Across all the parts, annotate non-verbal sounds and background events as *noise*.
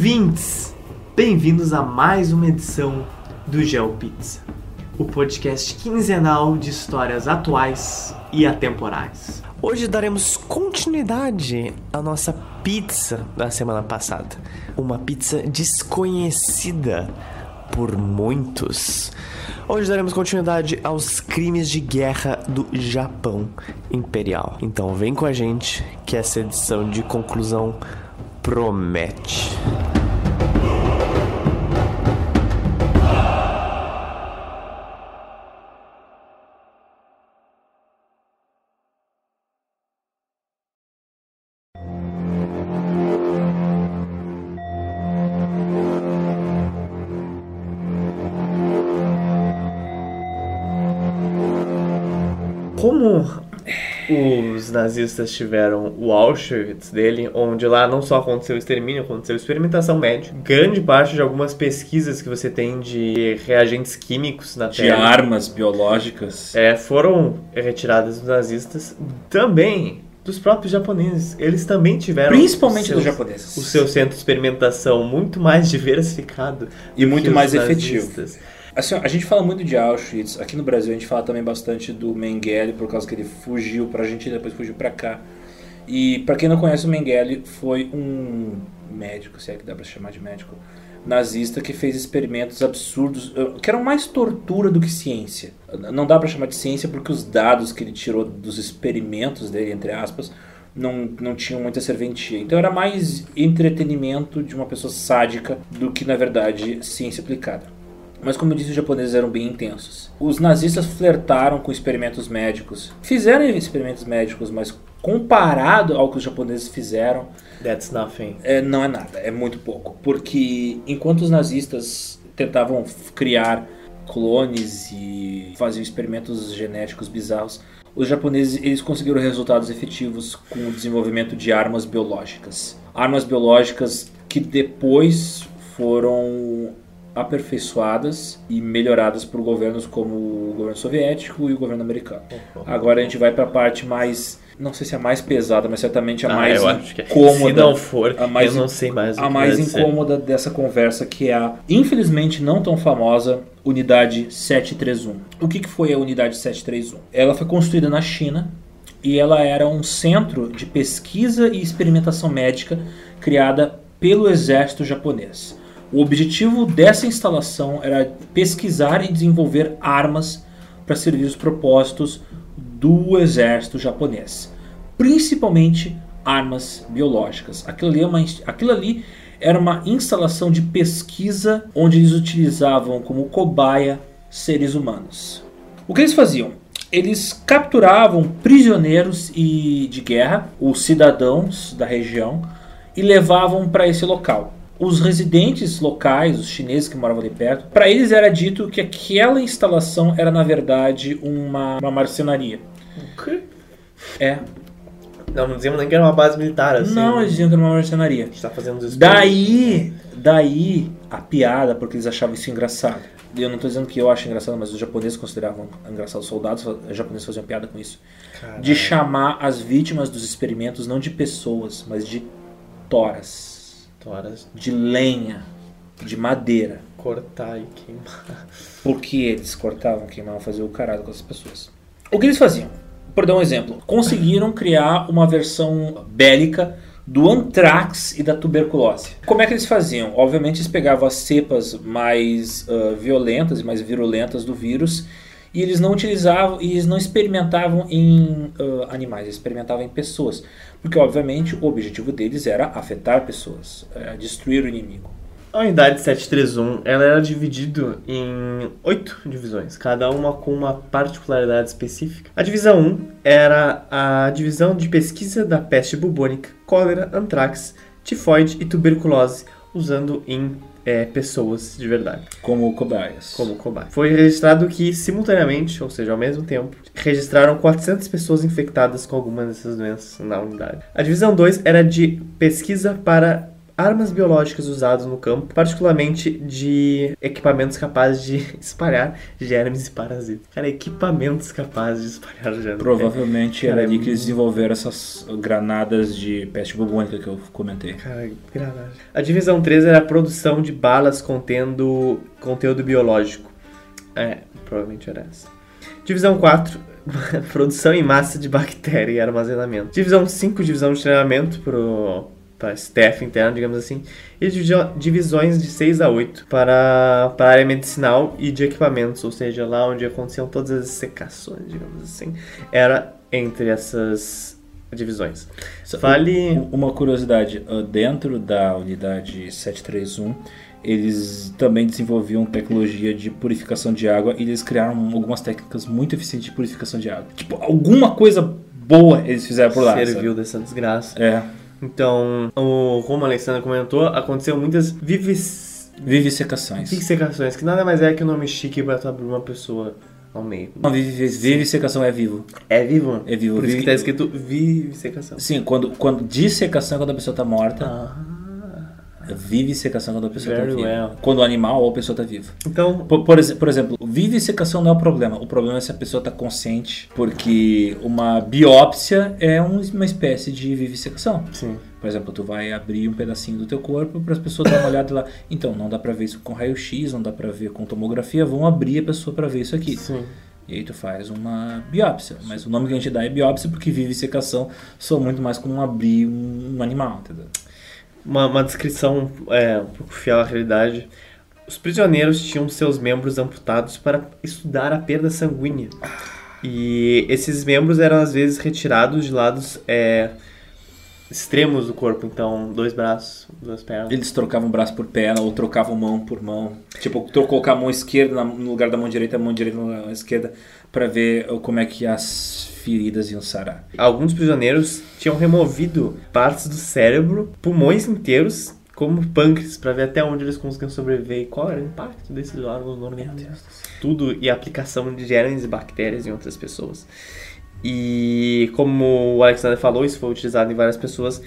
Ouvintes, bem-vindos a mais uma edição do GeoPizza, o podcast quinzenal de histórias atuais e atemporais. Hoje daremos continuidade à nossa pizza da semana passada, uma pizza desconhecida por muitos. Hoje daremos continuidade aos crimes de guerra do Japão Imperial. Então vem com a gente que essa edição de conclusão promete. Como os nazistas tiveram o Auschwitz dele, onde lá não só aconteceu o extermínio, aconteceu experimentação médica. Grande parte de algumas pesquisas que você tem de reagentes químicos na de Terra armas biológicas. é, foram retiradas dos nazistas, também dos próprios japoneses. Eles também tiveram Principalmente seus- dos japoneses. o seu centro de experimentação muito mais *laughs* diversificado E muito mais efetivo. Assim, a gente fala muito de Auschwitz. Aqui no Brasil a gente fala também bastante do Mengele, por causa que ele fugiu pra Argentina, depois fugiu pra cá. E pra quem não conhece o Mengele, foi um médico, se é que dá pra chamar de médico, nazista que fez experimentos absurdos, eh, que eram mais tortura do que ciência. Não dá pra chamar de ciência porque os dados que ele tirou dos experimentos dele, entre aspas, não, não tinham muita serventia. Então era mais entretenimento de uma pessoa sádica do que, na verdade, ciência aplicada. Mas como eu disse, os japoneses eram bem intensos. Os nazistas flertaram com experimentos médicos. Fizeram experimentos médicos, mas comparado ao que os japoneses fizeram, That's nothing. é, não é nada, é muito pouco. Porque enquanto os nazistas tentavam criar clones e faziam experimentos genéticos bizarros, os japoneses eles conseguiram resultados efetivos com o desenvolvimento de armas biológicas. Armas biológicas que depois foram aperfeiçoadas e melhoradas por governos como o governo soviético e o governo americano. Agora a gente vai para a parte mais, não sei se é a mais pesada, mas certamente a Ah, mais é. incômoda. Se não for, a mais eu não sei mais o a que mais vai ser. incômoda dessa conversa, que é a, infelizmente não tão famosa, Unidade 731. O que, que foi a Unidade 731? Ela foi construída na China e ela era um centro de pesquisa e experimentação médica criada pelo exército japonês. O objetivo dessa instalação era pesquisar e desenvolver armas para servir os propósitos do exército japonês, principalmente armas biológicas. Aquilo ali, é uma, aquilo ali era uma instalação de pesquisa onde eles utilizavam como cobaia seres humanos. O que eles faziam? Eles capturavam prisioneiros e de guerra, os cidadãos da região, e levavam para esse local. Os residentes locais, os chineses que moravam ali perto, para eles era dito que aquela instalação era na verdade uma, uma marcenaria. O quê? É. Não, não dizíamos nem que era uma base militar, assim. Não, eles diziam que era uma marcenaria. A gente tá fazendo os Daí, daí a piada, porque eles achavam isso engraçado. Eu não tô dizendo que eu acho engraçado, mas os japoneses consideravam engraçado. Os soldados os japoneses faziam piada com isso. Caralho. De chamar as vítimas dos experimentos não de pessoas, mas de toras, Toras, de lenha, de madeira. cortar e queimar. *laughs* Porque eles cortavam, queimavam, faziam o caralho com essas pessoas. O que eles faziam? Por dar um exemplo, conseguiram criar uma versão bélica do antrax e da tuberculose. Como é que eles faziam? Obviamente eles pegavam as cepas mais ah, violentas e mais virulentas do vírus e eles não utilizavam e eles não experimentavam em ah, animais, eles experimentavam em pessoas, porque obviamente o objetivo deles era afetar pessoas, eh, destruir o inimigo. A unidade 731 ela era dividida em oito divisões, cada uma com uma particularidade específica. A divisão 1 era a divisão de pesquisa da peste bubônica, cólera, antrax, tifoide e tuberculose, usando em é, pessoas de verdade, Como cobaias. como cobaia. Foi registrado que, simultaneamente, ou seja, ao mesmo tempo, registraram 400 pessoas infectadas com alguma dessas doenças na unidade. A divisão 2 era de pesquisa para armas biológicas usadas no campo, particularmente de equipamentos capazes de *laughs* espalhar germes e parasitas. Cara, equipamentos capazes de espalhar germes. Provavelmente Cara, era ali é que eles desenvolveram essas granadas de peste bubônica que eu comentei. Cara, granada. A divisão 3 era a produção de balas contendo conteúdo biológico. É, provavelmente era essa. Divisão 4, *laughs* produção em massa de bactéria e armazenamento. Divisão 5, divisão de treinamento pro para staff interno, digamos assim, e divisões de 6 a 8 para, para a área medicinal e de equipamentos, ou seja, lá onde aconteciam todas as secações, digamos assim, era entre essas divisões. Fale. Uma curiosidade, ah, dentro da unidade 731, eles também desenvolviam tecnologia de purificação de água e eles criaram algumas técnicas muito eficientes de purificação de água. Tipo, alguma coisa boa eles fizeram por lá. serviu dessa desgraça. sabe? É, Então, o como a Alexandra comentou, aconteceu muitas vivis... vivisecações. vivisecações, que nada mais é que o nome chique pra abrir uma pessoa ao meio. Não, vivi- vivisecação é vivo. É vivo? É vivo. Por isso que tá escrito vivisecação. Sim, quando, quando dissecação é quando a pessoa tá morta, Ah. Vivisecação é quando a pessoa Very tá viva. well. Quando o animal ou a pessoa tá viva. Então, Por, por, por exemplo, vivisecação não é o problema. O problema é se a pessoa está consciente, porque uma biópsia é um- uma espécie de vivisecação. sim. Por exemplo, tu vai abrir um pedacinho do teu corpo para as pessoas darem uma olhada lá. Então, não dá para ver isso com raio-x, não dá para ver com tomografia. Vão abrir a pessoa para ver isso aqui. Sim. E aí tu faz uma biópsia. Mas o nome que a gente dá é biópsia porque vivisecação soa muito mais como abrir um animal, entendeu? Uma, uma descrição é, um pouco fiel à realidade. Os prisioneiros tinham seus membros amputados para estudar a perda sanguínea. E esses membros eram às vezes retirados de lados é, extremos do corpo, então dois braços, duas pernas. Eles trocavam braço por perna ou trocavam mão por mão. Tipo, trocou com a mão esquerda no lugar da mão direita, a mão direita na esquerda, para ver como é que as feridas iam sarar. Alguns prisioneiros tinham removido partes do cérebro, pulmões inteiros, como pâncreas, para ver até onde eles conseguiam sobreviver e qual era o impacto desses órgãos no organismo. Tudo e a aplicação de germes e bactérias em outras pessoas. E como o Alexander falou, isso foi utilizado em várias pessoas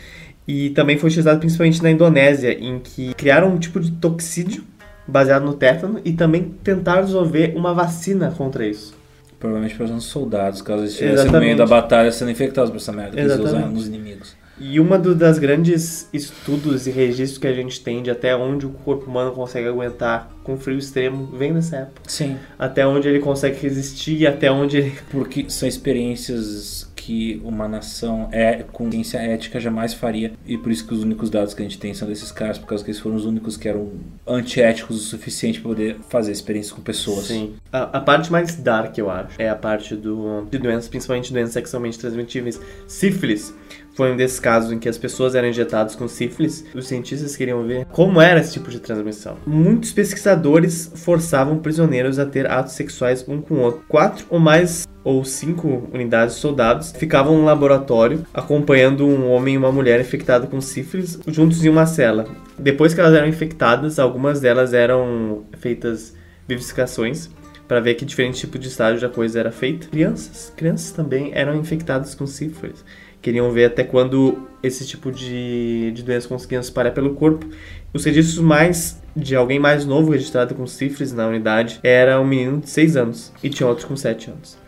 e também foi utilizado principalmente na Indonésia, em que criaram um tipo de toxídio baseado no tétano e também tentaram desenvolver uma vacina contra isso. Provavelmente para os soldados, caso eles estivessem no meio da batalha sendo infectados por essa merda. Que eles usaram nos inimigos. E uma do- das grandes estudos e registros que a gente tem de até onde o corpo humano consegue aguentar com frio extremo vem dessa época. Sim. Até onde ele consegue resistir e até onde ele. Porque são experiências que uma nação é, com ciência ética jamais faria. E por isso que os únicos dados que a gente tem são desses caras, por causa que eles foram os únicos que eram antiéticos o suficiente para poder fazer experiências com pessoas. Sim. A, a parte mais dark, eu acho, é a parte do, de doenças, principalmente doenças sexualmente transmitíveis. Sífilis foi um desses casos em que as pessoas eram injetadas com sífilis. Os cientistas queriam ver como era esse tipo de transmissão. Muitos pesquisadores forçavam prisioneiros a ter atos sexuais um com o outro. Quatro ou mais ou cinco unidades de soldados ficavam no laboratório acompanhando um homem e uma mulher infectados com sífilis juntos em uma cela. Depois que elas eram infectadas, algumas delas eram feitas vivificações para ver que diferente tipo de estágio da coisa era feita. Crianças, crianças também eram infectadas com sífilis. Queriam ver até quando esse tipo de, de doença conseguia se espalhar pelo corpo. Os registros mais de alguém mais novo registrado com sífilis na unidade era um menino de 6 anos e tinha outro com 7 anos.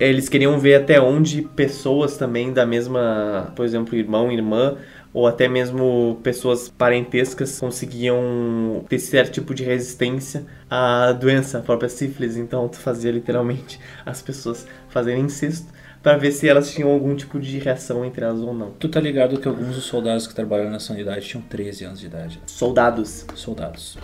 Eles queriam ver até onde pessoas também da mesma, por exemplo, irmão, irmã, ou até mesmo pessoas parentescas conseguiam ter certo tipo de resistência à doença, a própria sífilis. Então, tu fazia literalmente *laughs* as pessoas fazerem incesto para ver se elas tinham algum tipo de reação entre elas ou não. Tu tá ligado que alguns dos soldados que trabalham nessa unidade tinham 13 anos de idade. Soldados. Soldados.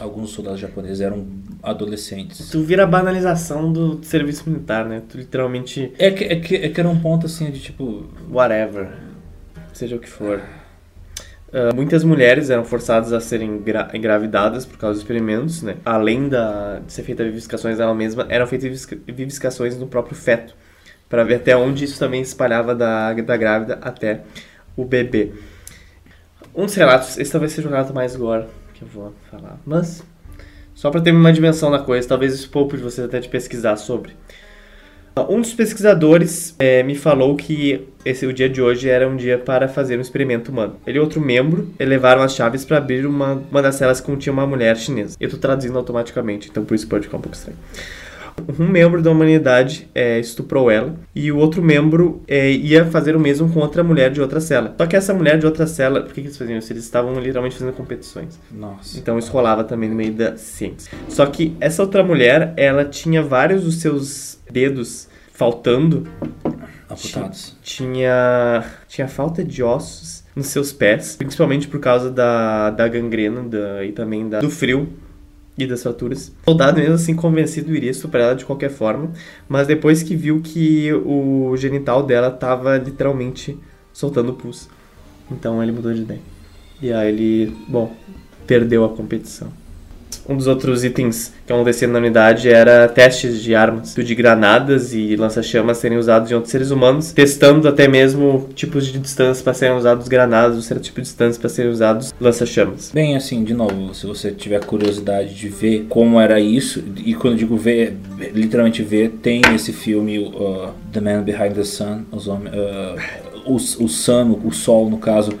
Alguns soldados japoneses eram adolescentes. Tu vira a banalização do serviço militar, né? Tu literalmente, É que, é, que, é que era um ponto assim de tipo. whatever, seja o que for. Ah, muitas mulheres eram forçadas a serem engra- engravidadas por causa dos experimentos, né? Além da, de ser feita vivificações ela mesma, eram feitas vivificações no próprio feto, para ver até onde isso também se espalhava da, da grávida até o bebê. Um dos relatos, esse talvez seja o relato mais gore que eu vou falar, mas só para ter uma dimensão da coisa, talvez isso poupe de vocês até de pesquisar sobre. Um dos pesquisadores é, me falou que esse o dia de hoje era um dia para fazer um experimento humano. Ele e outro membro levaram as chaves para abrir uma, uma das celas que continha uma mulher chinesa. Eu tô traduzindo automaticamente, então por isso pode ficar um pouco estranho. Um membro da humanidade é, estuprou ela e o outro membro é, ia fazer o mesmo com outra mulher de outra cela. Só que essa mulher de outra cela, por que, que eles faziam isso? Eles estavam literalmente fazendo competições. Nossa. Então isso rolava também no meio da ciência. Só que essa outra mulher, ela tinha vários dos seus dedos faltando. Amputados. Tinha, tinha falta de ossos nos seus pés, principalmente por causa da, da gangrena da, e também da, do frio e das fraturas. O soldado, mesmo assim convencido, iria estuprar ela de qualquer forma, mas depois que viu que o genital dela estava literalmente soltando pus. Então ele mudou de ideia. E aí ele, bom, perdeu a competição. Um dos outros itens que aconteciam na unidade era testes de armas, de granadas e lança-chamas serem usados em outros seres humanos, testando até mesmo tipos de distância para serem usados granadas, ou certo tipo de distância para serem usados lança-chamas. Bem, assim, de novo, se você tiver curiosidade de ver como era isso, e quando eu digo ver, literalmente ver, tem esse filme uh, The Man Behind the Sun, os homens, uh, o, o Sun, o Sol no caso,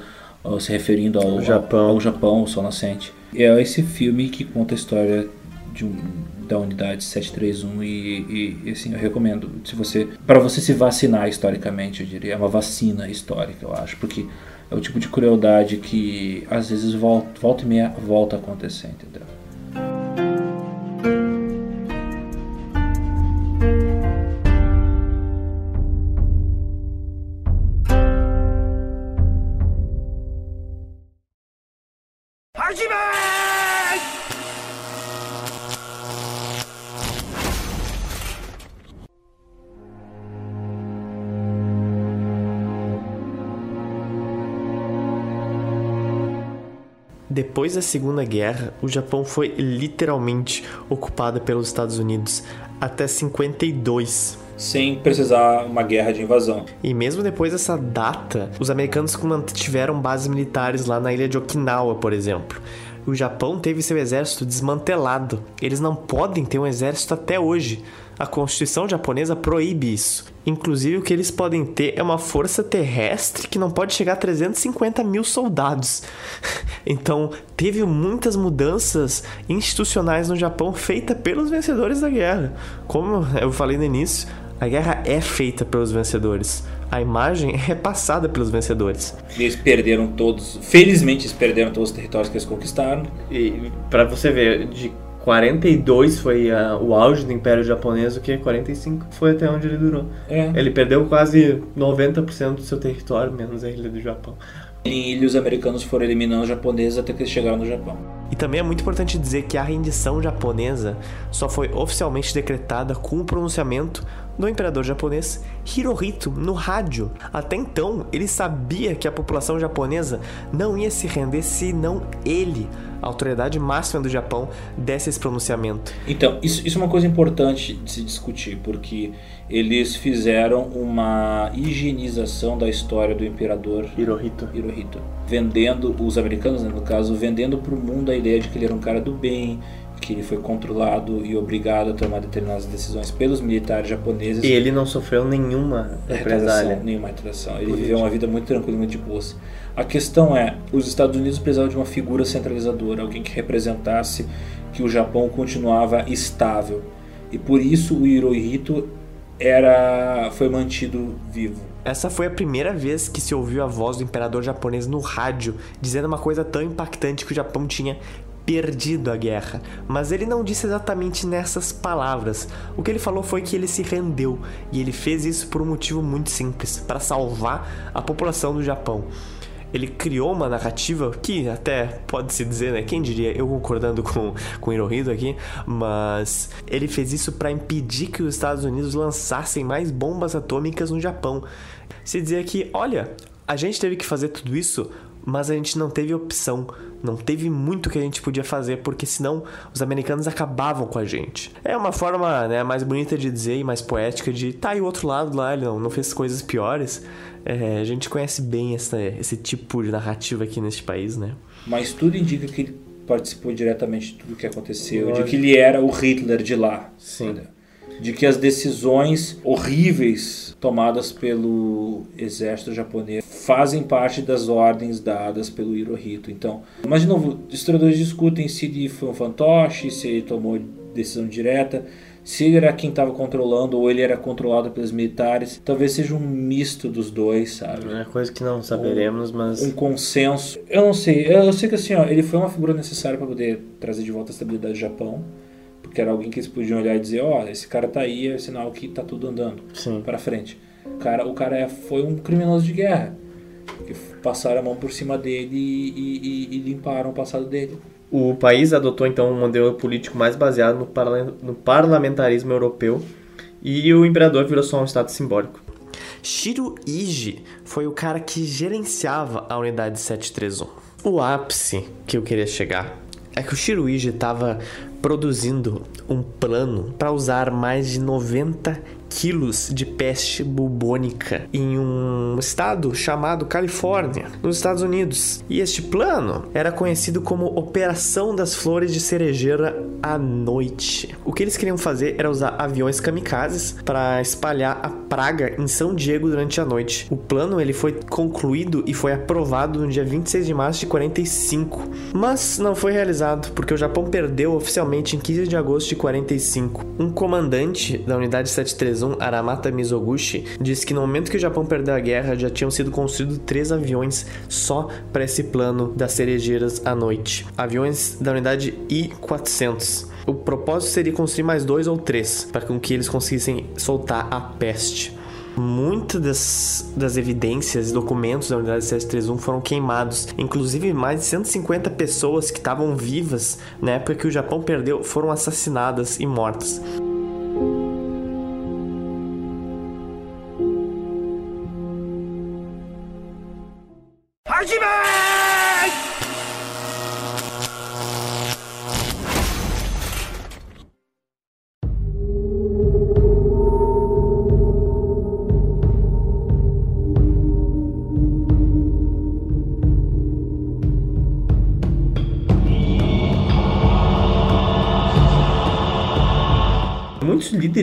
uh, se referindo ao Japão. ao, ao Japão, o Sol Nascente. É esse filme que conta a história de um, da unidade 731 e, e, e assim eu recomendo se você para você se vacinar historicamente eu diria é uma vacina histórica eu acho porque é o tipo de crueldade que às vezes volta, volta e meia volta a acontecer entendeu Depois da Segunda Guerra, o Japão foi literalmente ocupado pelos Estados Unidos até 52. sem precisar uma guerra de invasão E mesmo depois dessa data, os americanos mantiveram bases militares lá na ilha de Okinawa, por exemplo. O Japão teve seu exército desmantelado. Eles não podem ter um exército até hoje. A Constituição japonesa proíbe isso. Inclusive, o que eles podem ter é uma força terrestre que não pode chegar a 350 mil soldados. *laughs* Então, teve muitas mudanças institucionais no Japão feitas pelos vencedores da guerra. Como eu falei no início, a guerra é feita pelos vencedores. A imagem é passada pelos vencedores. E eles perderam todos felizmente eles perderam todos os territórios que eles conquistaram E para você ver, de 42 foi ah, o auge do Império Japonês, o que 45 foi até onde ele durou. é. Ele perdeu quase 90% do seu território, menos a ilha do Japão. em ilha os americanos foram eliminando os japoneses até que eles chegaram no Japão E também é muito importante dizer que a rendição japonesa só foi oficialmente decretada com o pronunciamento do imperador japonês Hirohito no rádio. Até então, ele sabia que a população japonesa não ia se render se não ele, a autoridade máxima do Japão, desse esse pronunciamento. Então, isso, isso é uma coisa importante de se discutir, porque eles fizeram uma higienização da história do imperador Hirohito. Hirohito, vendendo os americanos, né, no caso, vendendo para o mundo a ideia de que ele era um cara do bem, que ele foi controlado e obrigado a tomar determinadas decisões pelos militares japoneses. E ele não sofreu nenhuma represália, represália. nenhuma retração. Ele Política. viveu uma vida muito tranquila, muito de boas. A questão é, os Estados Unidos precisavam de uma figura centralizadora, alguém que representasse que o Japão continuava estável. E por isso o Hirohito era foi mantido vivo. Essa foi a primeira vez que se ouviu a voz do imperador japonês no rádio, dizendo uma coisa tão impactante que o Japão tinha perdido a guerra. Mas ele não disse exatamente nessas palavras. O que ele falou foi que ele se rendeu, e ele fez isso por um motivo muito simples, para salvar a população do Japão. Ele criou uma narrativa que até pode se dizer, né? Quem diria? Eu concordando *laughs* com, com Hirohito aqui, mas ele fez isso para impedir que os Estados Unidos lançassem mais bombas atômicas no Japão. Se dizia que, olha, a gente teve que fazer tudo isso, mas a gente não teve opção. Não teve muito que a gente podia fazer, porque senão os americanos acabavam com a gente. É uma forma né, mais bonita de dizer e mais poética de tá aí o outro lado lá, ele não, não fez coisas piores. É, a gente conhece bem essa, esse tipo de narrativa aqui neste país, né? Mas tudo indica que ele participou diretamente de tudo que aconteceu, de Lógico. que ele era o Hitler de lá. Sim. entendeu? de que as decisões horríveis tomadas pelo exército japonês fazem parte das ordens dadas pelo Hirohito. Então, mas de novo, historiadores discutem se ele foi um fantoche, se ele tomou decisão direta, se ele era quem estava controlando ou ele era controlado pelos militares. Talvez seja um misto dos dois, sabe? É coisa que não saberemos, um, mas. Um consenso. Eu não sei. Eu sei que assim, ó, ele foi uma figura necessária para poder trazer de volta a estabilidade do Japão. Porque era alguém que eles podiam olhar e dizer: Ó, oh, esse cara tá aí, é sinal que tá tudo andando para frente. O cara, o cara é, foi um criminoso de guerra. Que passaram a mão por cima dele e, e, e limparam o passado dele. O país adotou então um modelo político mais baseado no, parla no parlamentarismo europeu e o imperador virou só um estado simbólico. Shiro Iji foi o cara que gerenciava a unidade 731. O ápice que eu queria chegar é que o Shiro Iji estava produzindo um plano para usar mais de 90 quilos de peste bubônica em um estado chamado Califórnia, nos Estados Unidos. E este plano era conhecido como Operação das Flores de Cerejeira à Noite. O que eles queriam fazer era usar aviões kamikazes para espalhar a praga em São Diego durante a noite. O plano ele foi concluído e foi aprovado no dia 26 de março de 45, mas não foi realizado porque o Japão perdeu oficialmente em 15 de agosto de 45. Um comandante da unidade 731 Aramata Mizoguchi, disse que no momento que o Japão perdeu a guerra já tinham sido construídos três aviões só para esse plano das cerejeiras à noite. Aviões da unidade I-400. O propósito seria construir mais dois ou três, para que eles conseguissem soltar a peste. Muitas das, das evidências e documentos da unidade 731 foram queimados. Inclusive, mais de 150 pessoas que estavam vivas na época que o Japão perdeu foram assassinadas e mortas.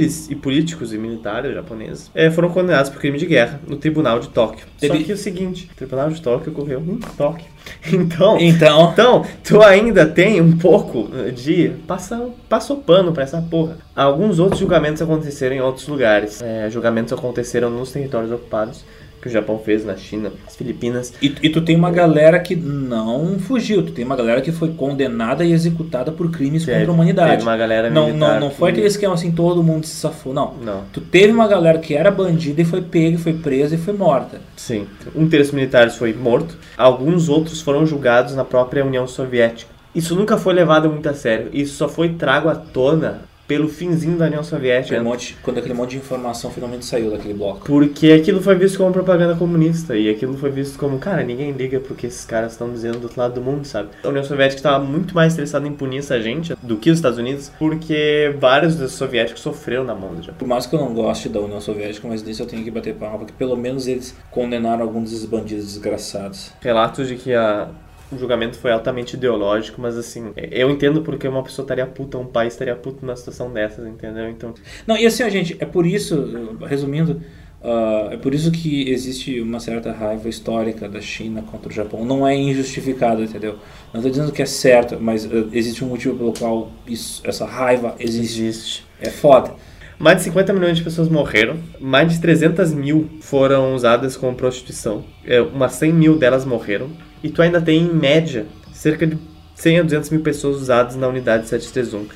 Líderes e políticos e militares japoneses é, foram condenados por crime de guerra no Tribunal de Tóquio. Só que é o seguinte, o Tribunal de Tóquio ocorreu em Tóquio. *laughs* Então, então, então, tu ainda tem um pouco de passa, passou pano para essa porra. Alguns outros julgamentos aconteceram em outros lugares. É, julgamentos aconteceram nos territórios ocupados que o Japão fez na China, as Filipinas. E, e, tu tem uma galera que não fugiu, tu tem uma galera que foi condenada e executada por crimes teve, contra a humanidade. Teve uma galera não, não, não foi que... aquele esquema assim, todo mundo se safou, não. não. Tu teve uma galera que era bandida e foi pega, foi presa e foi morta. Sim. Um terço militares foi morto, alguns outros foram julgados na própria União Soviética. Isso nunca foi levado muito a sério. Isso só foi trago à tona pelo finzinho da União Soviética. Monte, quando aquele monte de informação finalmente saiu daquele bloco. Porque aquilo foi visto como propaganda comunista e aquilo foi visto como, cara, ninguém liga pro que esses caras estão dizendo do outro lado do mundo, sabe? A União Soviética estava muito mais interessada em punir essa gente do que os Estados Unidos, porque vários dos soviéticos sofreram na mão do Japão. Por mais que eu não goste da União Soviética, mas nisso eu tenho que bater palma, porque pelo menos eles condenaram alguns desses bandidos desgraçados. Relatos de que a o julgamento foi altamente ideológico, mas assim, eu entendo porque uma pessoa estaria puta, um país estaria puto numa situação dessas, entendeu? Então. Não, e assim, gente, é por isso, resumindo, uh, é por isso que existe uma certa raiva histórica da China contra o Japão. Não é injustificado, entendeu? Não estou dizendo que é certo, mas uh, existe um motivo pelo qual isso, essa raiva existe. existe. É foda. Mais de 50 milhões de pessoas morreram, mais de 300 mil foram usadas como prostituição, é, umas 100 mil delas morreram, e tu ainda tem, em média, cerca de 100 a 200 mil pessoas usadas na unidade 731.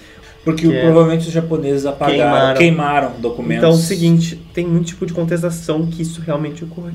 Porque é provavelmente os japoneses apagaram, queimaram. queimaram documentos. Então é o seguinte, tem muito tipo de contestação que isso realmente ocorre.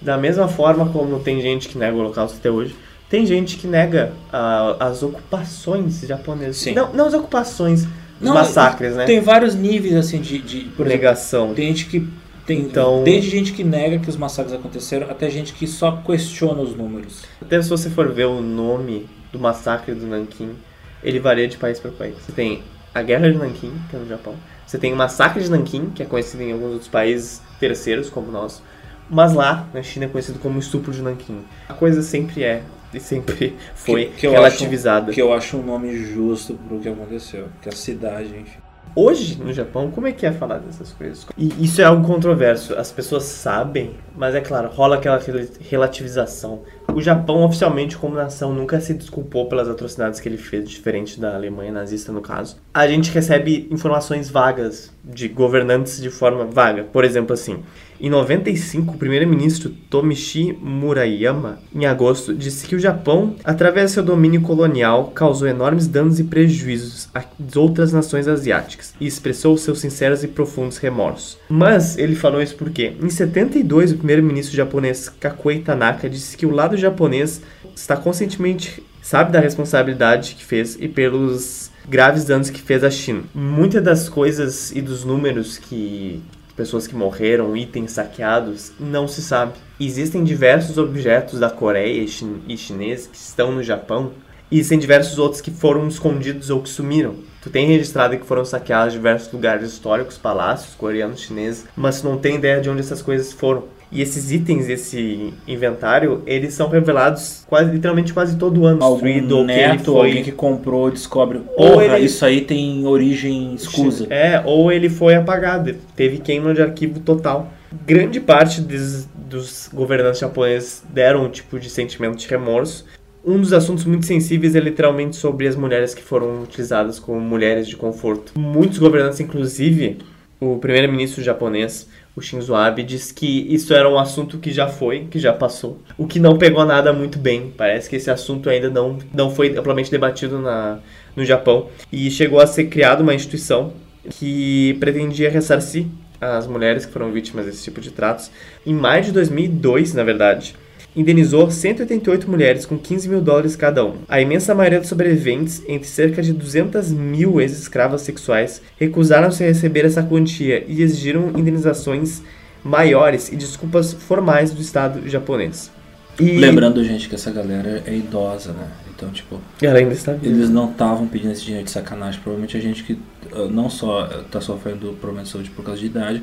Da mesma forma como tem gente que nega o holocausto até hoje, tem gente que nega uh, as ocupações japonesas. Sim. Não, não as ocupações, os não, massacres, né? Tem vários níveis assim de, de por negação. Exemplo, tem gente que tem então, desde gente que nega que os massacres aconteceram até gente que só questiona os números. Até se você for ver o nome do massacre do Nanquim, ele varia de país para país. Você tem a Guerra de Nanquim, que é no Japão. Você tem o Massacre de Nanquim, que é conhecido em alguns outros países terceiros, como o nosso. Mas lá, na China, é conhecido como Estupro de Nanquim. A coisa sempre é e sempre *laughs* foi que, que relativizada. Acho, que eu acho um nome justo pro que aconteceu. Que a cidade, enfim. Hoje, no Japão, como é que é falar dessas coisas? E isso é algo controverso. As pessoas sabem, mas é claro, rola aquela relativização. O Japão, oficialmente, como nação, nunca se desculpou pelas atrocidades que ele fez, diferente da Alemanha nazista, no caso. A gente recebe informações vagas de governantes de forma vaga. Por exemplo, assim, em 95, o primeiro-ministro Tomishi Murayama, em agosto, disse que o Japão, através do seu domínio colonial, causou enormes danos e prejuízos às outras nações asiáticas e expressou seus sinceros e profundos remorsos. Mas ele falou isso porque, em 72, o primeiro-ministro japonês Kakuei Tanaka disse que o lado japonês está conscientemente sabe da responsabilidade que fez e pelos graves danos que fez à China. Muitas das coisas e dos números que pessoas que morreram, itens saqueados, não se sabe. Existem diversos objetos da Coreia e chinês que estão no Japão, e existem diversos outros que foram escondidos ou que sumiram. Tu tem registrado que foram saqueados diversos lugares históricos, palácios coreanos, chineses, mas tu não tem ideia de onde essas coisas foram. E esses itens desse inventário, eles são revelados quase, literalmente quase todo ano. Algum neto, que ele foi... alguém que comprou, descobre, ou ele... isso aí tem origem escusa. É, ou ele foi apagado, teve queima de arquivo total. Grande parte des, dos governantes japoneses deram um tipo de sentimento de remorso. Um dos assuntos muito sensíveis é literalmente sobre as mulheres que foram utilizadas como mulheres de conforto. Muitos governantes, inclusive o primeiro-ministro japonês, o Shinzo Abe diz que isso era um assunto que já foi, que já passou, o que não pegou nada muito bem. Parece que esse assunto ainda não, não foi amplamente debatido na, no Japão e chegou a ser criada uma instituição que pretendia ressarcir as mulheres que foram vítimas desse tipo de tratos. Em maio de 2002, na verdade, indenizou 188 mulheres com 15 mil dólares cada uma. A imensa maioria dos sobreviventes, entre cerca de 200 mil ex-escravas sexuais, recusaram-se a receber essa quantia e exigiram indenizações maiores e desculpas formais do Estado japonês. E... Lembrando, gente, que essa galera é idosa, né? Então, tipo. Ela ainda está viva. Eles não estavam pedindo esse dinheiro de sacanagem. Provavelmente a gente que ah, não só está sofrendo problema de saúde por causa de idade,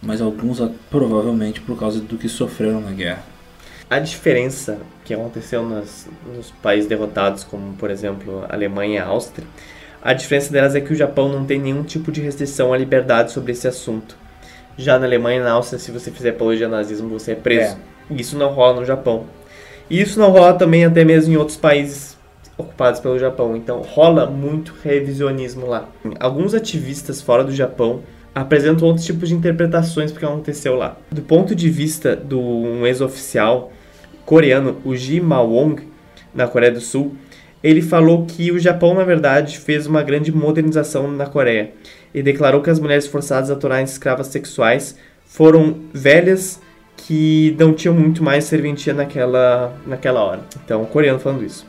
mas alguns ah, provavelmente por causa do que sofreram na guerra a diferença que aconteceu nos, nos países derrotados, como por exemplo Alemanha e Áustria, a diferença delas é que o Japão não tem nenhum tipo de restrição à liberdade sobre esse assunto. Já na Alemanha e na Áustria, se você fizer apologia ao nazismo, você é preso. É. Isso não rola no Japão. E isso não rola também até mesmo em outros países ocupados pelo Japão. Então rola muito revisionismo lá. Alguns ativistas fora do Japão apresentam outros tipos de interpretações porque aconteceu lá. Do ponto de vista de um ex-oficial, coreano, o Ji Mawong, na Coreia do Sul, ele falou que o Japão, na verdade, fez uma grande modernização na Coreia e declarou que as mulheres forçadas a tornarem escravas sexuais foram velhas que não tinham muito mais serventia naquela, naquela hora. Então, coreano falando isso.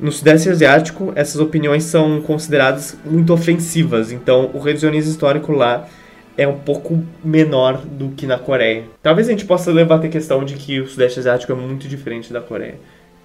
No Sudeste Asiático, essas opiniões são consideradas muito ofensivas, então o revisionismo histórico lá é um pouco menor do que na Coreia. Talvez a gente possa levar a questão de que o Sudeste Asiático é muito diferente da Coreia.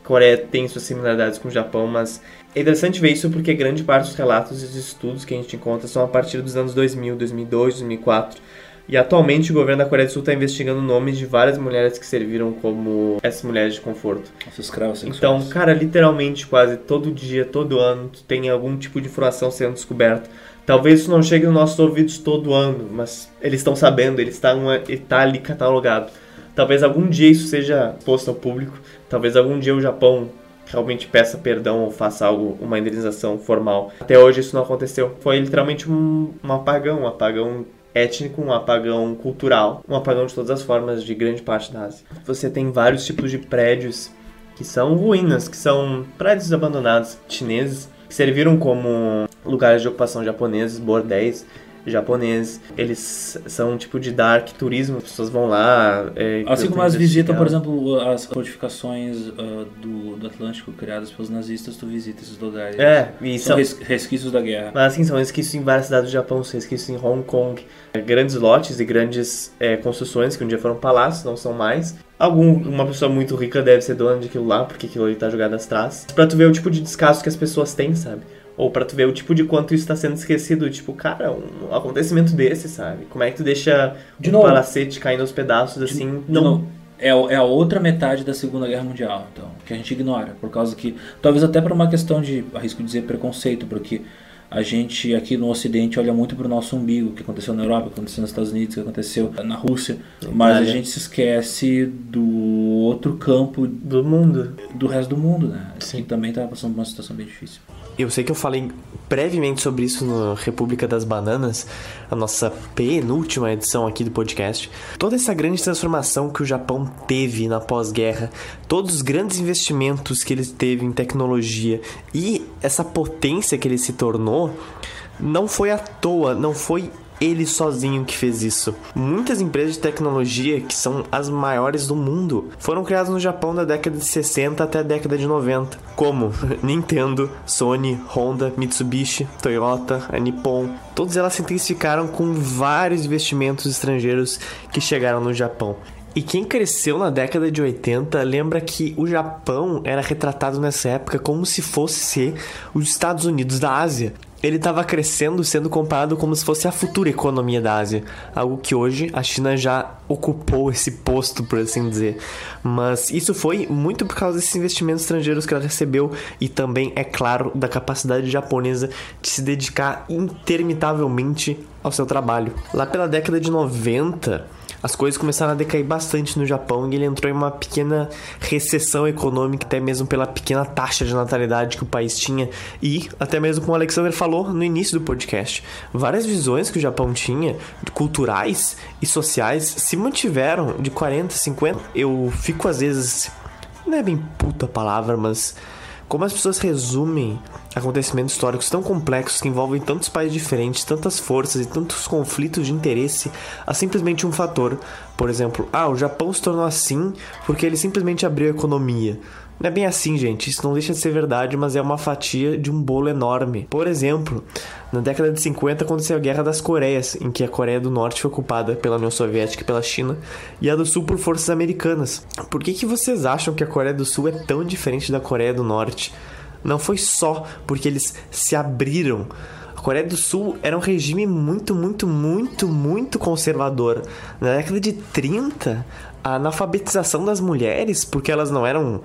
A Coreia tem suas similaridades com o Japão, mas é interessante ver isso porque grande parte dos relatos e dos estudos que a gente encontra são a partir dos anos 2000, 2002, 2004. E atualmente o governo da Coreia do Sul está investigando nomes de várias mulheres que serviram como essas mulheres de conforto. escravos sexuais. Então, cara, literalmente quase todo dia, todo ano, tem algum tipo de informação sendo descoberta Talvez isso não chegue nos nossos ouvidos todo ano, mas eles estão sabendo, ele está, está ali catalogado. Talvez algum dia isso seja posto ao público, talvez algum dia o Japão realmente peça perdão ou faça algo, uma indenização formal. Até hoje isso não aconteceu. Foi literalmente um, um apagão, um apagão étnico, um apagão cultural, um apagão de todas as formas de grande parte da Ásia. Você tem vários tipos de prédios que são ruínas, que são prédios abandonados chineses que serviram como lugares de ocupação japoneses, bordéis japoneses. Eles são um tipo de dark turismo, as pessoas vão lá. É, assim como as visitas, por exemplo, as fortificações uh, do, do Atlântico criadas pelos nazistas, tu visita esses lugares. É, e são, são resquícios da guerra. Mas assim, são resquícios em várias cidades do Japão, são resquícios em Hong Kong. É, grandes lotes e grandes é, construções que um dia foram palácios, não são mais. Algum, uma pessoa muito rica deve ser dona de aquilo lá, porque aquilo ali tá jogado traças. Pra tu ver o tipo de descaso que as pessoas têm, sabe? Ou pra tu ver o tipo de quanto isso tá sendo esquecido. Tipo, cara, um acontecimento desse, sabe? Como é que tu deixa de um novo, palacete caindo aos pedaços assim? De, não. é, é a outra metade da Segunda Guerra Mundial, então, que a gente ignora. Por causa que. Talvez até por uma questão de, arrisco dizer, preconceito, porque a gente aqui no Ocidente olha muito para o nosso umbigo, o que aconteceu na Europa, o que aconteceu nos Estados Unidos, o que aconteceu na Rússia, mas a gente se esquece do outro campo do mundo, do resto do mundo, né? Sim. Que também está passando por uma situação bem difícil. Eu sei que eu falei brevemente sobre isso no República das Bananas, a nossa penúltima edição aqui do podcast. Toda essa grande transformação que o Japão teve na pós-guerra, todos os grandes investimentos que ele teve em tecnologia e essa potência que ele se tornou, não foi à toa, não foi ele sozinho que fez isso. Muitas empresas de tecnologia, que são as maiores do mundo, foram criadas no Japão da década de 60 até a década de 90, como *laughs* Nintendo, Sony, Honda, Mitsubishi, Toyota, a Nippon. Todas elas se intensificaram com vários investimentos estrangeiros que chegaram no Japão. E quem cresceu na década de 80 lembra que o Japão era retratado nessa época como se fosse ser os Estados Unidos da Ásia ele estava crescendo, sendo comparado como se fosse a futura economia da Ásia, algo que hoje a China já ocupou esse posto, por assim dizer. Mas isso foi muito por causa desses investimentos estrangeiros que ela recebeu e também, é claro, da capacidade japonesa de se dedicar intermitavelmente ao seu trabalho. Lá pela década de 90, as coisas começaram a decair bastante no Japão e ele entrou em uma pequena recessão econômica, até mesmo pela pequena taxa de natalidade que o país tinha e até mesmo como o Alexander falou no início do podcast, várias visões que o Japão tinha, culturais e sociais, se mantiveram de 40, 50. Eu fico às vezes, não é bem puta a palavra, mas como as pessoas resumem acontecimentos históricos tão complexos que envolvem tantos países diferentes, tantas forças e tantos conflitos de interesse a simplesmente um fator. Por exemplo, ah, o Japão se tornou assim porque ele simplesmente abriu a economia. Não é bem assim, gente. Isso não deixa de ser verdade, mas é uma fatia de um bolo enorme. Por exemplo, na década de 50 aconteceu a Guerra das Coreias, em que a Coreia do Norte foi ocupada pela União Soviética e pela China, e a do Sul por forças americanas. Por que, que vocês acham que a Coreia do Sul é tão diferente da Coreia do Norte? Não foi só porque eles se abriram. A Coreia do Sul era um regime muito, muito, muito, muito conservador. Na década de 30, a analfabetização das mulheres, porque elas não eram,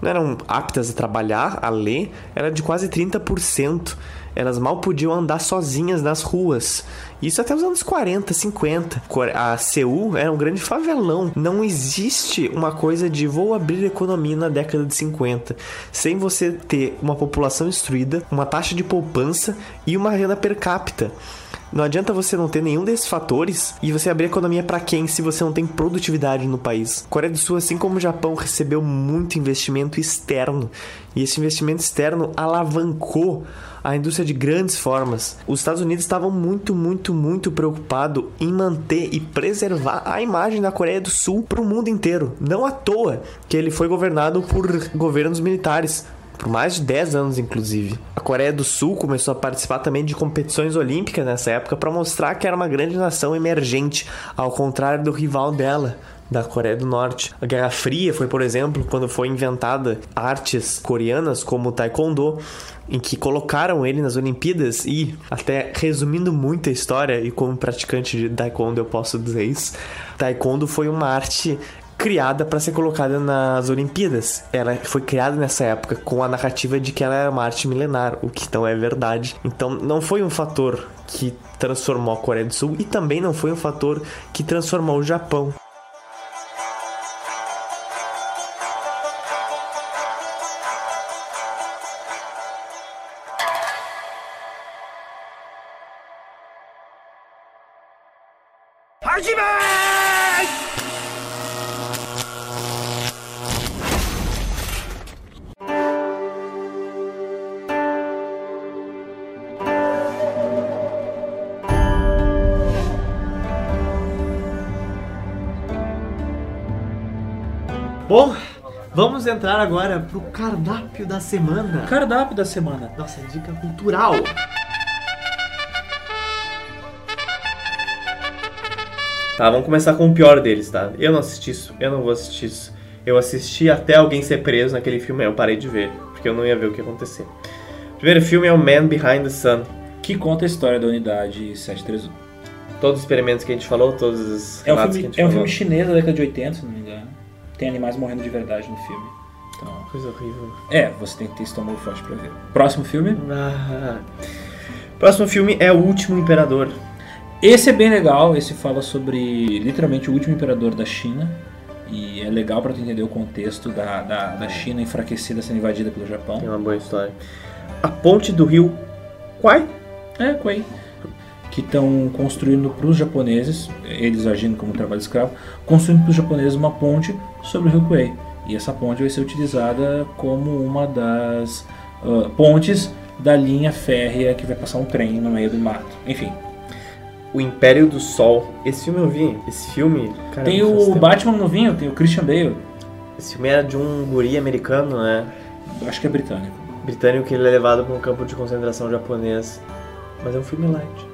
não eram aptas a trabalhar, a ler, era de quase 30%. Elas mal podiam andar sozinhas nas ruas. Isso até os anos 40, 50. A Seul era um grande favelão. Não existe uma coisa de vou abrir economia na década de 50 sem você ter uma população instruída, uma taxa de poupança e uma renda per capita. Não adianta você não ter nenhum desses fatores e você abrir economia para quem se você não tem produtividade no país. A Coreia do Sul, assim como o Japão, recebeu muito investimento externo e esse investimento externo alavancou a indústria de grandes formas. Os Estados Unidos estavam muito, muito, muito preocupados em manter e preservar a imagem da Coreia do Sul para o mundo inteiro. Não à toa que ele foi governado por governos militares por mais de 10 anos, inclusive. A Coreia do Sul começou a participar também de competições olímpicas nessa época para mostrar que era uma grande nação emergente, ao contrário do rival dela, da Coreia do Norte. A Guerra Fria foi, por exemplo, quando foi inventada artes coreanas como o Taekwondo, em que colocaram ele nas Olimpíadas e, até resumindo muito a história, e como praticante de Taekwondo eu posso dizer isso, Taekwondo foi uma arte criada para ser colocada nas Olimpíadas. Ela foi criada nessa época com a narrativa de que ela era uma arte milenar, o que não é verdade. Então não foi um fator que transformou a Coreia do Sul e também não foi um fator que transformou o Japão. Entrar agora pro cardápio da semana. Cardápio da semana. Nossa dica cultural. Tá, vamos começar com o pior deles, tá? Eu não assisti isso, eu não vou assistir isso. Eu assisti até alguém ser preso naquele filme, eu parei de ver, porque eu não ia ver o que ia acontecer. O primeiro filme é o Man Behind the Sun. Que conta a história da unidade 731. Todos os experimentos que a gente falou, todos os é um relatos filme, que a gente É um falou. filme chinês da década de 80, se não me engano. Tem animais morrendo de verdade no filme. Então, Coisa horrível. é, você tem que ter estômago forte pra ver. Próximo filme? Ah, Próximo filme é O Último Imperador. Esse é bem legal, esse fala sobre literalmente o último imperador da China. E é legal para tu entender o contexto da, da, da China enfraquecida sendo invadida pelo Japão. É uma boa história. A ponte do rio Kwai? É, Kwai. Que estão construindo para os japoneses, eles agindo como trabalho escravo, construindo para os japoneses uma ponte sobre o rio Kwai. E essa ponte vai ser utilizada como uma das uh, pontes da linha férrea que vai passar um trem no meio do mato. Enfim, o Império do Sol. Esse filme eu vi. Esse filme. Cara, tem o Batman novinho, tem o Christian Bale. Esse filme era de um guri americano, né? Acho que é britânico. Britânico que ele é levado para um campo de concentração japonês. Mas é um filme light.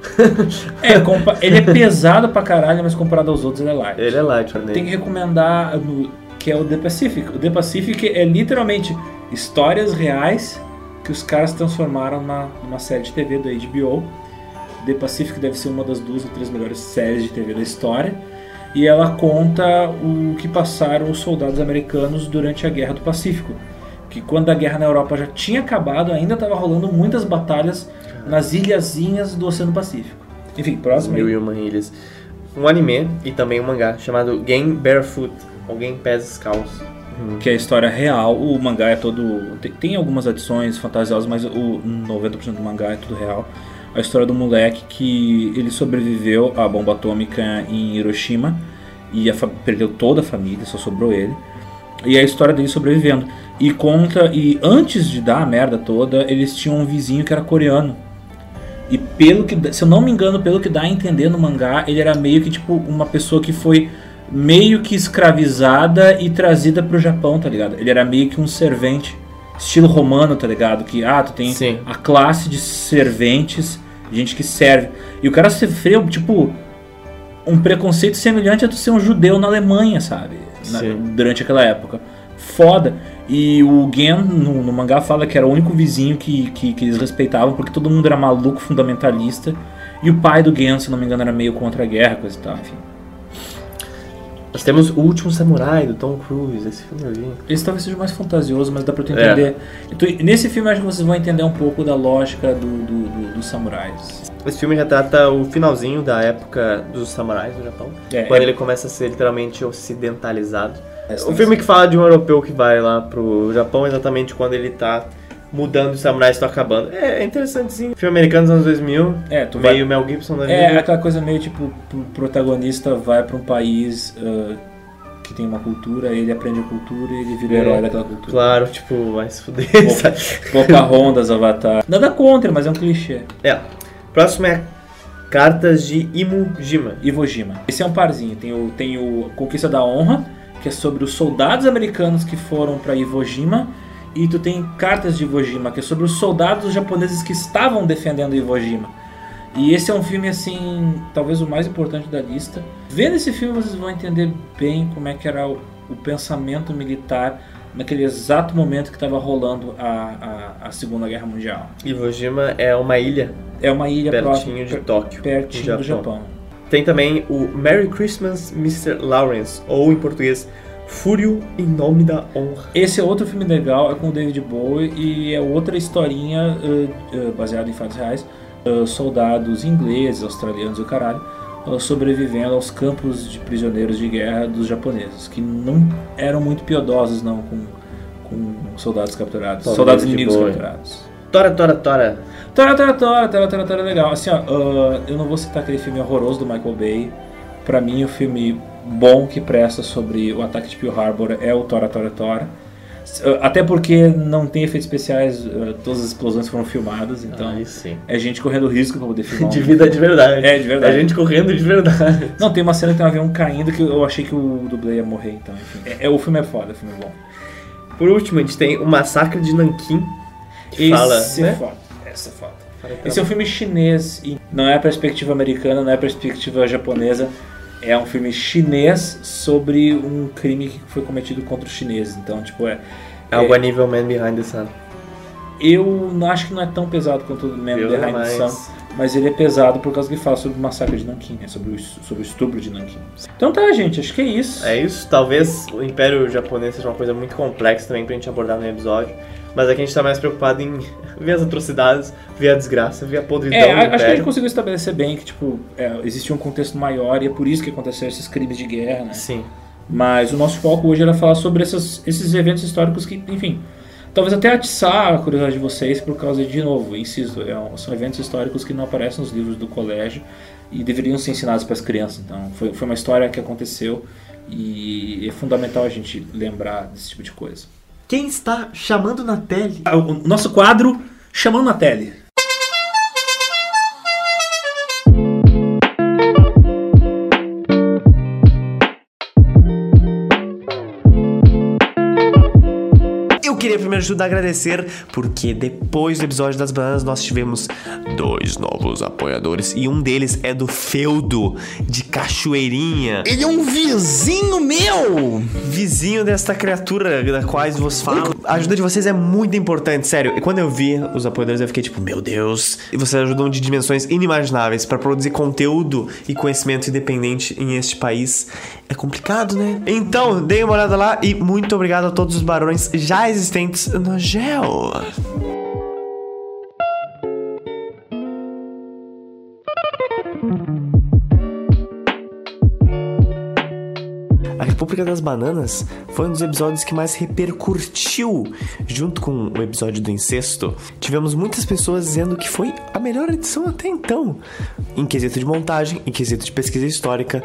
é, *laughs* ele é pesado pra caralho, mas comparado aos outros ele é light. Ele é light, né? Tem que recomendar no, que é o The Pacific. O The Pacific é literalmente histórias reais que os caras transformaram na, numa série de TV da HBO The Pacific deve ser uma das duas ou três melhores séries de TV da história. E ela conta o que passaram os soldados americanos durante a Guerra do Pacífico. Que quando a guerra na Europa já tinha acabado, ainda estava rolando muitas batalhas nas ilhazinhas do Oceano Pacífico. Enfim, próximo. Mil e uma ilhas. Um anime e também um mangá chamado Game Barefoot, Game Pés Descalço. Uhum. Que é a história real. O mangá é todo. Tem, algumas adições fantasiosas, mas o 90% do mangá é tudo real a história do moleque que ele sobreviveu à bomba atômica em Hiroshima e perdeu toda a família, só sobrou ele. E a história dele sobrevivendo. E conta, e antes de dar a merda toda, eles tinham um vizinho que era coreano. E pelo que, se eu não me engano, pelo que dá a entender no mangá, ele era meio que tipo uma pessoa que foi meio que escravizada e trazida pro Japão, tá ligado? Ele era meio que um servente, estilo romano, tá ligado? Que ah, tu tem Sim. a classe de serventes gente que serve. E o cara sofreu, tipo, um preconceito semelhante a tu ser um judeu na Alemanha, sabe? Na, durante aquela época. Foda. E o Gen, no, no, mangá, fala que era o único vizinho que, que, que, eles respeitavam, porque todo mundo era maluco, fundamentalista. E o pai do Gen, se não me engano, era meio contra a guerra, coisa e tal, enfim. Nós temos O Último Samurai, do Tom Cruise, esse filme eu vi. Esse talvez seja mais fantasioso, mas dá pra tu entender. É. nesse filme acho que vocês vão entender um pouco da lógica do, do, do, dos samurais. Esse filme retrata o finalzinho da época dos samurais no Japão, é, quando é... ele começa a ser literalmente ocidentalizado. É, um filme que fala de um europeu que vai lá pro Japão exatamente quando ele tá mudando e os samurais estão acabando. É, é interessantezinho. Filme americano dos anos 2000. É, tu meio vai... Mel Gibson da É, aquela coisa meio tipo, o protagonista vai para um país uh, que tem uma cultura, ele aprende a cultura e ele vira é, herói daquela cultura. Claro, tipo, vai se fuder. *laughs* Pocahontas, Avatar. Nada contra, mas é um clichê. É. Próximo é Cartas de Iwo Jima. Iwo Jima. Esse é um parzinho. Tem o, tem o Conquista da Honra, que é sobre os soldados americanos que foram para Iwo Jima e tu tem Cartas de Iwo Jima, que é sobre os soldados japoneses que estavam defendendo Iwo Jima. E esse é um filme, assim, talvez o mais importante da lista. Vendo esse filme, vocês vão entender bem como é que era o, o pensamento militar naquele exato momento que estava rolando a, a, a, Segunda Guerra Mundial. Iwo Jima é uma ilha. É uma ilha pertinho de Tóquio, pertinho Japão. do Japão. Tem também o Merry Christmas, Mr. Lawrence, ou em português Fúrio em Nome da Honra. Esse é outro filme legal, é com o David Bowie e é outra historinha uh, uh, baseada em fatos reais. Uh, soldados ingleses, australianos e o caralho sobrevivendo aos campos de prisioneiros de guerra dos japoneses, que não eram muito piedosos não com, com soldados capturados, Tom soldados inimigos Bowie. capturados. Tora, tora, tora. Tora, tora, tora, tora, tora, tora, legal. Assim, ó, eu não vou citar aquele filme horroroso do Michael Bay. Pra mim, o filme bom que presta sobre o ataque de Pearl Harbor é o Tora Tora Tora. Até porque não tem efeitos especiais, eh, todas as explosões foram filmadas, então ah, é gente correndo risco pra poder filmar. *laughs* de vida de verdade. É, de verdade. É gente correndo de verdade. *laughs* Não, tem uma cena que tem um avião caindo que eu achei que o dublê ia morrer, então, enfim. É, é o filme é foda, o filme é bom. Por último, a gente tem o Massacre de Nanquim. Que Esse fala, é né? foda. Essa é foda. Esse é um filme chinês e não é a perspectiva americana, não é a perspectiva japonesa é um filme chinês sobre um crime que foi cometido contra os chineses. Então, tipo, é. Algo é, a nível Man Behind the Sun. Eu não acho que não é tão pesado quanto o Man Behind the Sun, mas ele é pesado por causa que fala sobre o massacre de Nanquim, né? sobre, o, sobre o estupro de Nanquim. Então tá, gente, acho que é isso. É isso. Talvez o Império Japonês seja uma coisa muito complexa também pra gente abordar no episódio. Mas aqui a gente tá mais preocupado em *laughs* ver as atrocidades, ver a desgraça, ver a podridão É, acho que a gente conseguiu estabelecer bem que, tipo, é, existia um contexto maior e é por isso que aconteceram esses crimes de guerra, né? Sim. Mas o nosso foco hoje era falar sobre essas- esses eventos históricos que, enfim, talvez até atiçar a curiosidade de vocês por causa de, de novo, insisto, é são eventos históricos que não aparecem nos livros do colégio e deveriam ser ensinados para as crianças. Então, foi, foi uma história que aconteceu e é fundamental a gente lembrar desse tipo de coisa. Quem está chamando na tele? Ah, o nosso quadro Chamando na Tele. Primeiro de tudo agradecer, porque depois do episódio das bananas nós tivemos dois novos apoiadores e um deles é do feudo de Cachoeirinha. Ele é um vizinho meu! Vizinho desta criatura da quais vos falo. A ajuda de vocês é muito importante, sério. E quando eu vi os apoiadores, eu fiquei tipo, meu Deus. E vocês ajudam de dimensões inimagináveis para produzir conteúdo e conhecimento independente em este país. É complicado, né? Então, deem uma olhada lá e muito obrigado a todos os barões já existentes no gel. A República das Bananas foi um dos episódios que mais repercutiu junto com o episódio do incesto. Tivemos muitas pessoas dizendo que foi a melhor edição até então. Em quesito de montagem, em quesito de pesquisa histórica.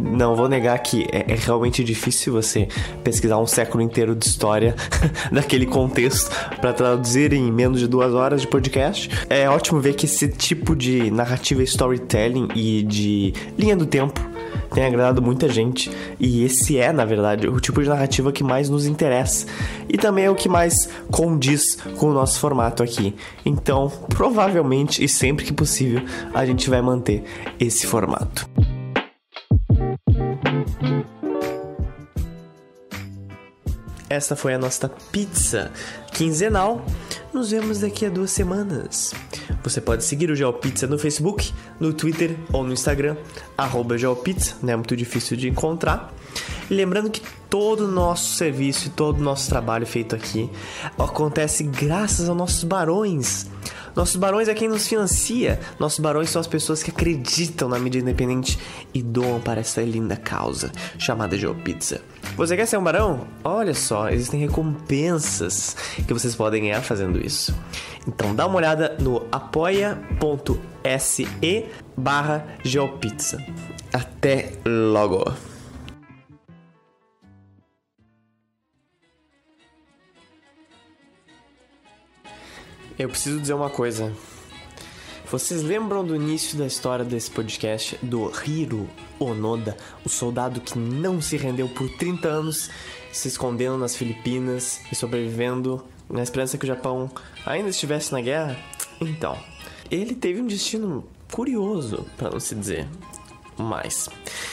Não vou negar que é, é realmente difícil você pesquisar um século inteiro de história *laughs* daquele contexto para traduzir em menos de duas horas de podcast. É ótimo ver que esse tipo de narrativa storytelling e de linha do tempo tem agradado muita gente e esse é, na verdade, o tipo de narrativa que mais nos interessa e também é o que mais condiz com o nosso formato aqui. Então, provavelmente e sempre que possível, a gente vai manter esse formato. Esta foi a nossa pizza quinzenal. Nos vemos daqui a duas semanas. Você pode seguir o GeoPizza no Facebook, no Twitter ou no Instagram, arroba GeoPizza, não é muito difícil de encontrar. E lembrando que todo o nosso serviço e todo o nosso trabalho feito aqui acontece graças aos nossos barões. Nossos barões é quem nos financia. Nossos barões são as pessoas que acreditam na mídia independente e doam para essa linda causa chamada GeoPizza. Você quer ser um barão? Olha só, existem recompensas que vocês podem ganhar fazendo isso. Então dá uma olhada no apoia.se barra geopizza. Até logo! Eu preciso dizer uma coisa. Vocês lembram do início da história desse podcast do Hiro Onoda, o soldado que não se rendeu por 30 anos, se escondendo nas Filipinas e sobrevivendo na esperança que o Japão ainda estivesse na guerra? Então, ele teve um destino curioso, para não se dizer mais.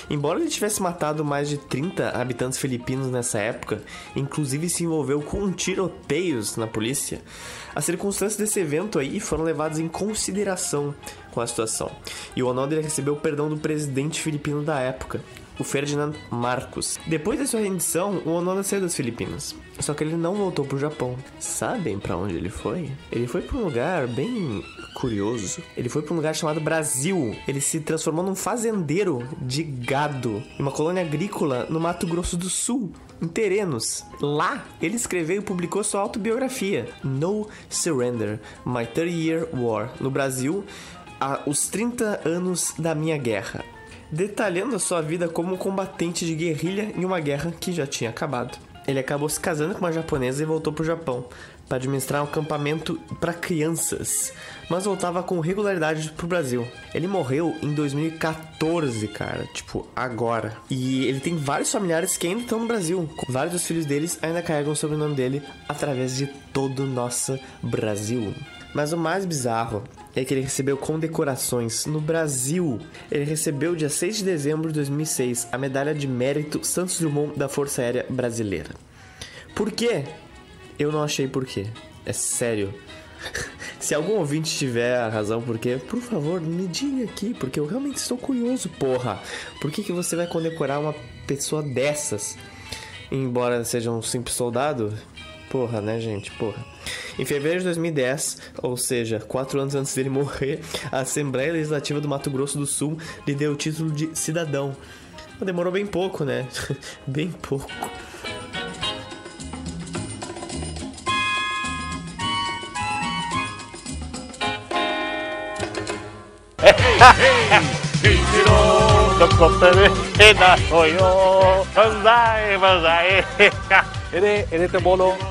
Embora ele tivesse matado mais de 30 habitantes filipinos nessa época, inclusive se envolveu com tiroteios na polícia, as circunstâncias desse evento aí foram levadas em consideração com a situação. E o ele recebeu o perdão do presidente filipino da época, o Ferdinand Marcos. Depois da sua rendição, o Onoda saiu das Filipinas. Só que ele não voltou pro Japão. Sabem para onde ele foi? Ele foi para um lugar bem curioso. Ele foi para um lugar chamado Brasil. Ele se transformou num fazendeiro de gado, em uma colônia agrícola no Mato Grosso do Sul, em Terenos. Lá, ele escreveu e publicou sua autobiografia, No Surrender: My 30 Year War. No Brasil, a- os 30 anos da minha guerra detalhando a sua vida como um combatente de guerrilha em uma guerra que já tinha acabado. Ele acabou se casando com uma japonesa e voltou pro Japão para administrar um acampamento para crianças, mas voltava com regularidade pro Brasil. Ele morreu em 2014, cara, tipo, agora. E ele tem vários familiares que ainda estão no Brasil. Vários dos filhos deles ainda carregam o sobrenome dele através de todo o nosso Brasil. Mas o mais bizarro é que ele recebeu condecorações no Brasil. Ele recebeu, dia 6 de dezembro de 2006, a medalha de mérito Santos Dumont da Força Aérea Brasileira. Por quê? Eu não achei por quê. É sério. *laughs* Se algum ouvinte tiver a razão por quê, por favor, me diga aqui, porque eu realmente estou curioso, porra. Por que, que você vai condecorar uma pessoa dessas? Embora seja um simples soldado? Porra, né, gente? Porra. Em fevereiro de 2010, ou seja, quatro anos antes dele morrer, a Assembleia Legislativa do Mato Grosso do Sul lhe deu o título de cidadão. Demorou bem pouco, né? bem pouco. Ele, tem bolão.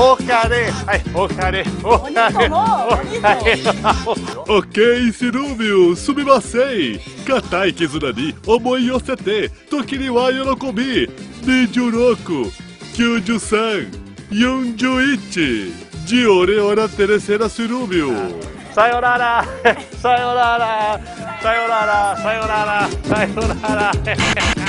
おかれ。はいおかれ。おかれ。おかれオッケースルービューすみません。固い絆に思い寄せて時には喜び。二十六、九十三、四十一。ジオレオラテレセラスルービューさよなら。さよなら。さよなら。さよなら。さよなら。